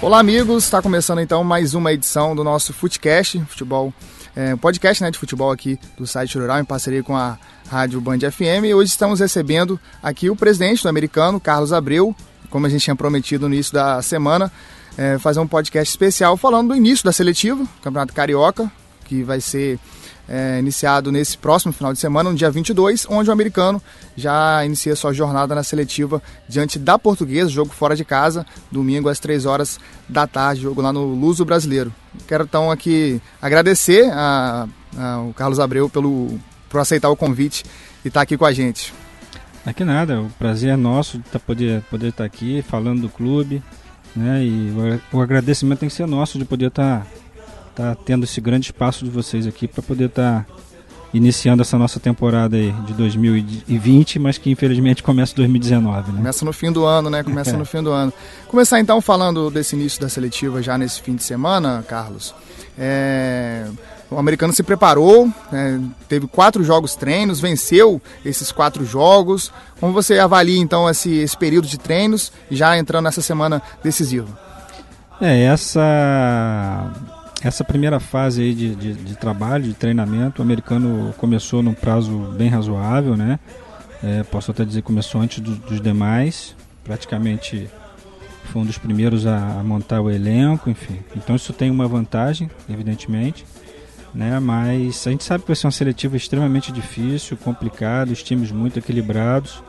Olá, amigos. Está começando então mais uma edição do nosso Footcast, futebol, é, podcast né, de futebol aqui do site Rural, em parceria com a Rádio Band FM. E hoje estamos recebendo aqui o presidente do americano, Carlos Abreu, como a gente tinha prometido no início da semana, é, fazer um podcast especial falando do início da seletiva, Campeonato Carioca, que vai ser é, iniciado nesse próximo final de semana, no dia 22, onde o americano já inicia sua jornada na seletiva diante da Portuguesa, jogo fora de casa, domingo às 3 horas da tarde, jogo lá no Luso Brasileiro. Quero então aqui agradecer a, a, o Carlos Abreu pelo, por aceitar o convite e estar tá aqui com a gente. Aqui nada, o prazer é nosso de tá, poder, poder estar tá aqui falando do clube, né? E o, o agradecimento tem que ser nosso de poder estar tá tendo esse grande espaço de vocês aqui para poder estar tá iniciando essa nossa temporada aí de 2020, mas que infelizmente começa em 2019, né? Começa no fim do ano, né? Começa é. no fim do ano. Começar então falando desse início da seletiva já nesse fim de semana, Carlos. É... O americano se preparou, né? teve quatro jogos treinos, venceu esses quatro jogos. Como você avalia então esse, esse período de treinos, já entrando nessa semana decisiva? É, essa essa primeira fase aí de, de, de, trabalho, de treinamento, o americano começou num prazo bem razoável, né? É, posso até dizer que começou antes do, dos demais, praticamente foi um dos primeiros a, a, montar o elenco, enfim. Então isso tem uma vantagem, evidentemente, né? Mas a gente sabe que vai ser uma seletiva extremamente difícil, complicada, os times muito equilibrados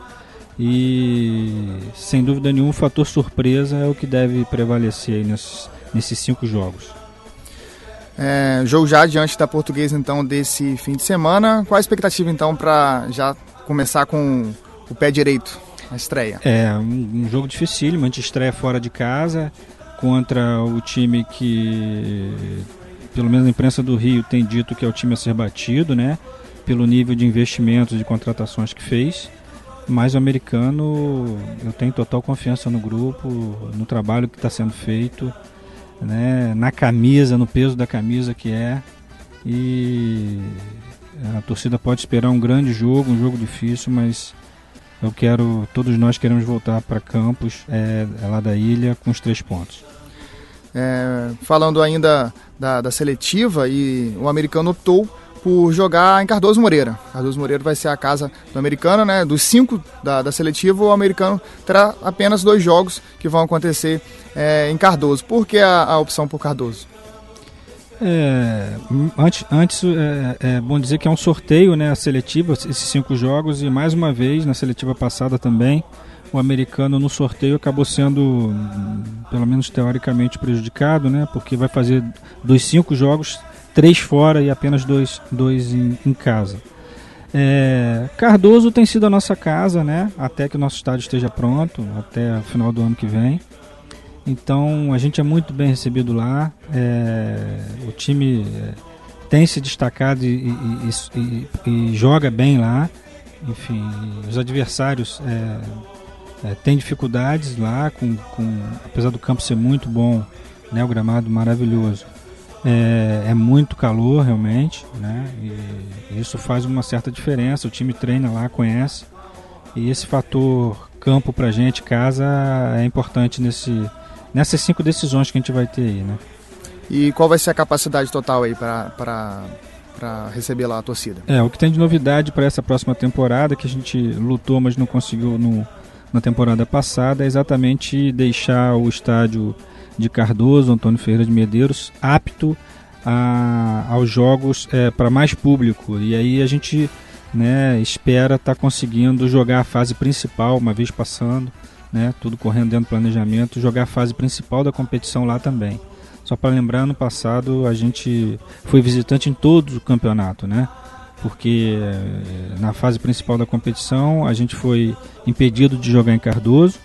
e sem dúvida nenhuma o fator surpresa é o que deve prevalecer nesses, nesses cinco jogos. É, jogo já diante da Portuguesa então desse fim de semana. Qual a expectativa então para já começar com o pé direito a estreia? É um, um jogo dificílimo, a gente estreia fora de casa contra o time que, pelo menos a imprensa do Rio tem dito que é o time a ser batido, né? Pelo nível de investimentos e contratações que fez. Mas o americano, eu tenho total confiança no grupo, no trabalho que está sendo feito né, na camisa, no peso da camisa que é. E a torcida pode esperar um grande jogo, um jogo difícil, mas eu quero, todos nós queremos voltar para Campos, é, é, lá da ilha, com os três pontos. É, falando ainda da, da seletiva, e o americano optou por jogar em Cardoso Moreira. Cardoso Moreira vai ser a casa do americano, né? Dos cinco da, da seletiva, o americano terá apenas dois jogos que vão acontecer é, em Cardoso. Por que a, a opção por Cardoso? É, antes, antes é, é, bom dizer que é um sorteio, né? A seletiva, esses cinco jogos, e mais uma vez, na seletiva passada também, o americano no sorteio acabou sendo, pelo menos teoricamente, prejudicado, né? Porque vai fazer dos cinco jogos, três fora e apenas dois, dois em, em casa. É, Cardoso tem sido a nossa casa, né? Até que o nosso estádio esteja pronto, até o final do ano que vem. Então a gente é muito bem recebido lá. É, o time é, tem se destacado e, e, e, e, joga bem lá. Enfim, os adversários é, é, têm dificuldades lá, com, com, apesar do campo ser muito bom, né, o gramado maravilhoso. É, é, muito calor realmente, né? E isso faz uma certa diferença. O time treina lá, conhece. E esse fator campo pra gente, casa, é importante nesse, nessas cinco decisões que a gente vai ter aí, né? E qual vai ser a capacidade total aí para receber lá a torcida? É, o que tem de novidade para essa próxima temporada, que a gente lutou, mas não conseguiu no, na temporada passada, é exatamente deixar o estádio de Cardoso, Antônio Ferreira de Medeiros, apto a, aos jogos é, para mais público. E aí a gente né, espera estar tá conseguindo jogar a fase principal, uma vez passando, né, tudo correndo dentro do planejamento, jogar a fase principal da competição lá também. Só para lembrar, no passado a gente foi visitante em todo o campeonato, né? Porque eh, na fase principal da competição a gente foi impedido de jogar em Cardoso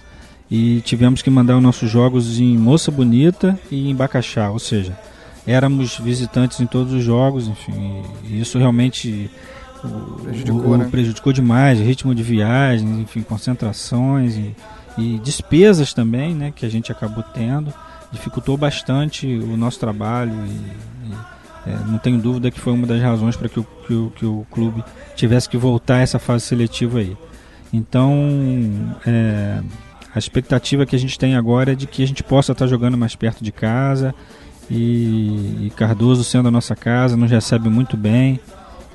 e tivemos que mandar os nossos jogos em Moça Bonita e em Bacaxá, ou seja, éramos visitantes em todos os jogos, enfim, e isso realmente prejudicou, o, né? prejudicou demais, ritmo de viagem, enfim, concentrações e, e, despesas também, né, que a gente acabou tendo, dificultou bastante o nosso trabalho e, e é, não tenho dúvida que foi uma das razões para que o, que, o, que o clube tivesse que voltar a essa fase seletiva aí. Então, é, a expectativa que a gente tem agora é de que a gente possa estar jogando mais perto de casa e, e Cardoso sendo a nossa casa nos recebe muito bem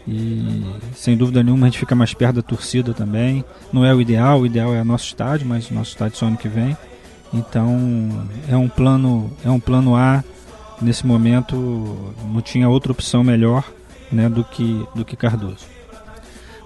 e sem dúvida nenhuma a gente fica mais perto da torcida também. Não é o ideal, o ideal é o nosso estádio, mas o nosso estádio só ano que vem. Então é um plano, é um plano A. Nesse momento não tinha outra opção melhor né, do, que, do que Cardoso.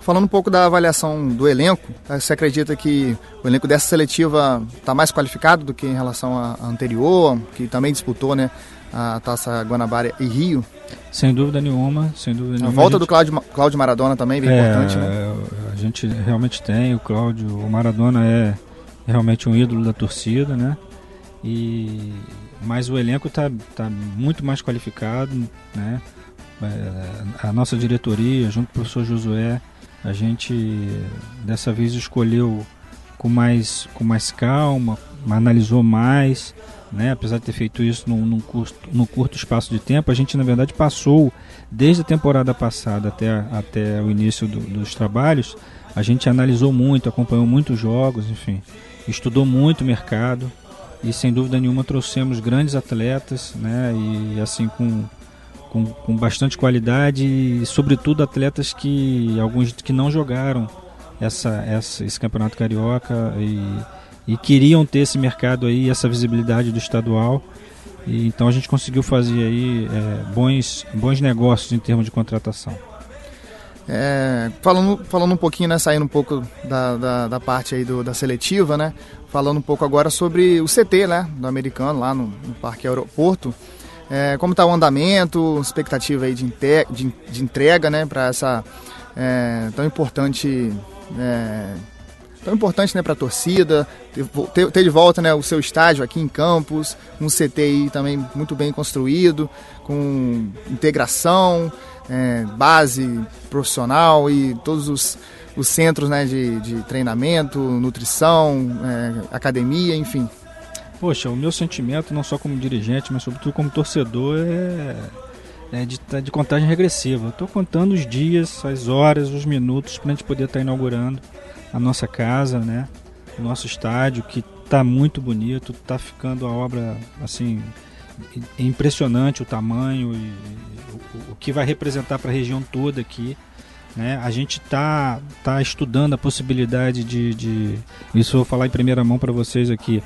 Falando um pouco da avaliação do elenco, você acredita que o elenco dessa seletiva está mais qualificado do que em relação à anterior, que também disputou né, a Taça Guanabara e Rio? Sem dúvida nenhuma, sem dúvida nenhuma. A volta a gente... do Cláudio, Cláudio Maradona também, bem é, importante, né? A gente realmente tem, o Cláudio, o Maradona é realmente um ídolo da torcida, né? E mas o elenco está tá muito mais qualificado, né? É, a nossa diretoria, junto com o professor Josué, a gente dessa vez escolheu com mais, com mais calma, analisou mais, né? apesar de ter feito isso num, num, curto, num curto espaço de tempo, a gente na verdade passou desde a temporada passada até, até o início do, dos trabalhos, a gente analisou muito, acompanhou muitos jogos, enfim, estudou muito o mercado e sem dúvida nenhuma trouxemos grandes atletas, né? E assim com, com, com bastante qualidade e sobretudo atletas que alguns que não jogaram essa, essa esse campeonato carioca e, e queriam ter esse mercado aí, essa visibilidade do estadual. E, então a gente conseguiu fazer aí é, bons, bons negócios em termos de contratação. É, falando, falando um pouquinho, né, saindo um pouco da, da, da, parte aí do, da seletiva, né, falando um pouco agora sobre o CT, né, do americano lá no, no Parque Aeroporto. É, como está o andamento, expectativa aí de, de, de entrega, né, para essa é, tão importante é, tão importante né, para a torcida, ter, ter, de volta né, o seu estádio aqui em Campos, um CTI também muito bem construído, com integração, é, base profissional e todos os, os centros né, de, de treinamento, nutrição, é, academia, enfim. Poxa, o meu sentimento, não só como dirigente, mas sobretudo como torcedor, é, é de, é de contagem regressiva. Estou contando os dias, as horas, os minutos para a gente poder estar tá inaugurando a nossa casa, né? o nosso estádio, que está muito bonito, está ficando a obra assim impressionante o tamanho e o, o que vai representar para a região toda aqui. Né? A gente está tá estudando a possibilidade de, de, Isso eu vou falar em primeira mão para vocês aqui.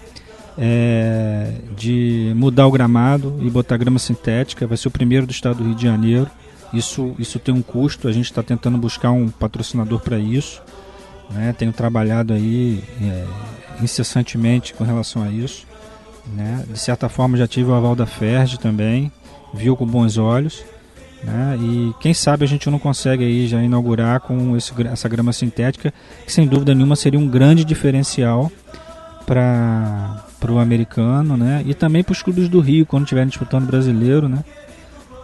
É, de mudar o gramado e botar grama sintética. Vai ser o primeiro do estado do Rio de Janeiro. Isso, isso tem um custo, a gente está tentando buscar um patrocinador para isso. Né? Tenho trabalhado aí é, incessantemente com relação a isso. Né? De certa forma já tive o aval da FERJ também, viu com bons olhos. Né? E quem sabe a gente não consegue aí já inaugurar com esse, essa grama sintética, que sem dúvida nenhuma seria um grande diferencial para o americano né? e também para os clubes do Rio quando estiverem disputando brasileiro. Né?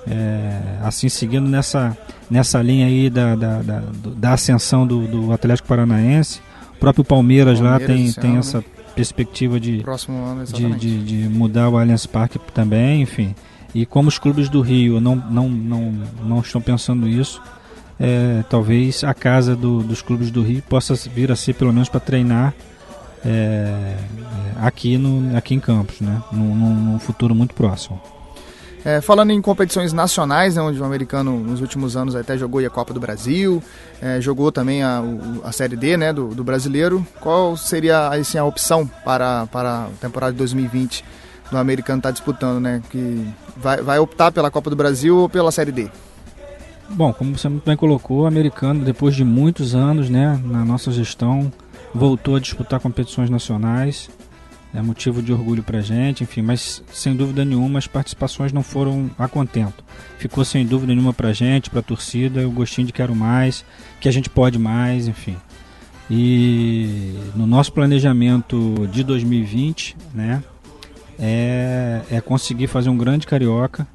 É, assim, seguindo nessa, nessa linha aí da, da, da, da ascensão do, do Atlético Paranaense. O próprio Palmeiras, Palmeiras lá tem, tem ano, essa né? perspectiva de, ano, de, de, de, mudar o Allianz Parque também, enfim. E como os clubes do Rio não, não, não, não estão pensando isso, é, talvez a casa do, dos clubes do Rio possa vir a ser pelo menos para treinar é, é, aqui, no, aqui em Campos, né? num, num futuro muito próximo. É, falando em competições nacionais, né, onde o americano nos últimos anos até jogou a Copa do Brasil, é, jogou também a, a Série D né, do, do, brasileiro, qual seria assim, a opção para, para a temporada de 2020 do americano estar tá disputando? Né, que vai, vai optar pela Copa do Brasil ou pela Série D? Bom, como você muito bem colocou, o americano, depois de muitos anos né, na nossa gestão, voltou a disputar competições nacionais é motivo de orgulho para gente, enfim, mas sem dúvida nenhuma as participações não foram a contento. Ficou sem dúvida nenhuma para gente, para a torcida, o gostinho de quero mais, que a gente pode mais, enfim. E no nosso planejamento de 2020, né, é, é conseguir fazer um grande carioca,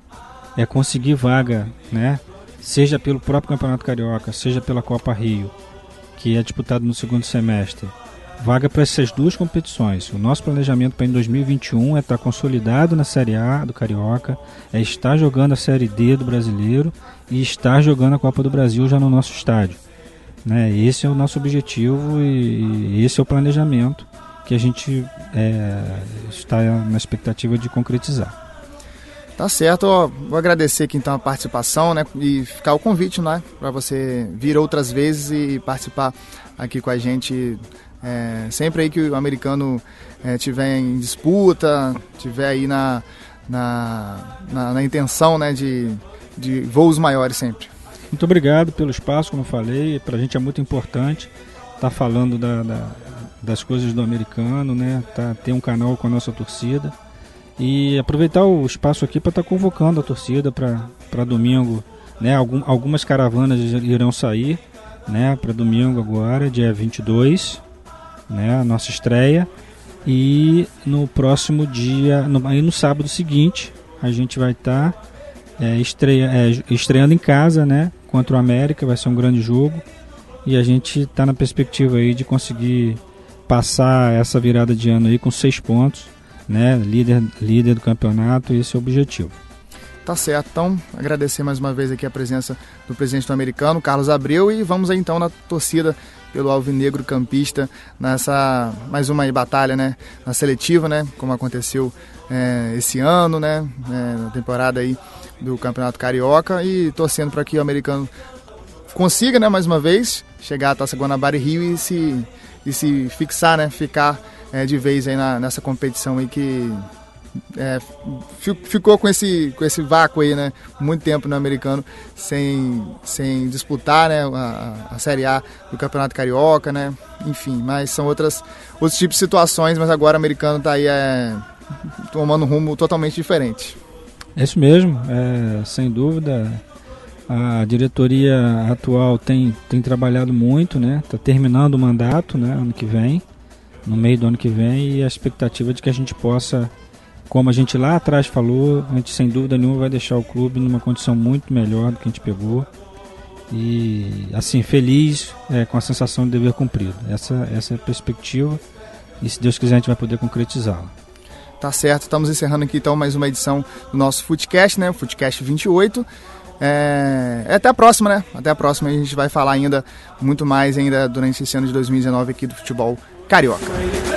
é conseguir vaga, né, seja pelo próprio Campeonato Carioca, seja pela Copa Rio, que é disputado no segundo semestre vaga para essas duas competições. O nosso planejamento para em 2021 é estar consolidado na Série A do Carioca, é estar jogando a Série D do Brasileiro e estar jogando a Copa do Brasil já no nosso estádio. Né? Esse é o nosso objetivo e esse é o planejamento que a gente é, está na expectativa de concretizar. Tá certo, ó, vou agradecer aqui então a participação, né, e ficar o convite, né, para você vir outras vezes e participar aqui com a gente, é, sempre aí que o americano é, tiver em disputa, tiver aí na, na, na, na intenção, né, de, de voos maiores sempre. Muito obrigado pelo espaço, como falei, para a gente é muito importante estar tá falando da, da, das coisas do americano, né, tá, ter um canal com a nossa torcida. E aproveitar o espaço aqui para estar tá convocando a torcida para domingo. Né? Algum, algumas caravanas irão sair né? para domingo agora, dia 22, né? a nossa estreia. E no próximo dia, no, aí no sábado seguinte, a gente vai estar tá, é, estreia, é, estreando em casa né? contra o América, vai ser um grande jogo. E a gente está na perspectiva aí de conseguir passar essa virada de ano aí com seis pontos né, líder, líder do campeonato, esse é o objetivo. Tá certo, então agradecer mais uma vez aqui a presença do presidente do americano, Carlos Abreu, e vamos aí então na torcida pelo Alvinegro Campista nessa mais uma batalha, né, na seletiva, né, como aconteceu é, esse ano, né, é, na temporada aí do Campeonato Carioca e torcendo para que o americano consiga, né, mais uma vez chegar à Taça Guanabara e Rio e se e se fixar, né, ficar é, de vez aí na, nessa competição aí que é, ficou com esse, com esse vácuo aí, né? Muito tempo no americano sem, sem disputar né? a, a Série A do Campeonato Carioca, né? Enfim, mas são outras, outros tipos de situações, mas agora o americano está aí é, tomando um rumo totalmente diferente. É isso mesmo, é, sem dúvida. A diretoria atual tem, tem trabalhado muito, né? Está terminando o mandato, né? Ano que vem no meio do ano que vem e a expectativa de que a gente possa, como a gente lá atrás falou, a gente sem dúvida nenhuma vai deixar o clube numa condição muito melhor do que a gente pegou. E assim, feliz é, com a sensação de dever cumprido. Essa, essa é a perspectiva e se Deus quiser a gente vai poder concretizá-la. Tá certo, estamos encerrando aqui então mais uma edição do nosso Footcast, né? Footcast 28. É... Até a próxima, né? Até a próxima. A gente vai falar ainda muito mais ainda durante esse ano de 2019 aqui do futebol carioca.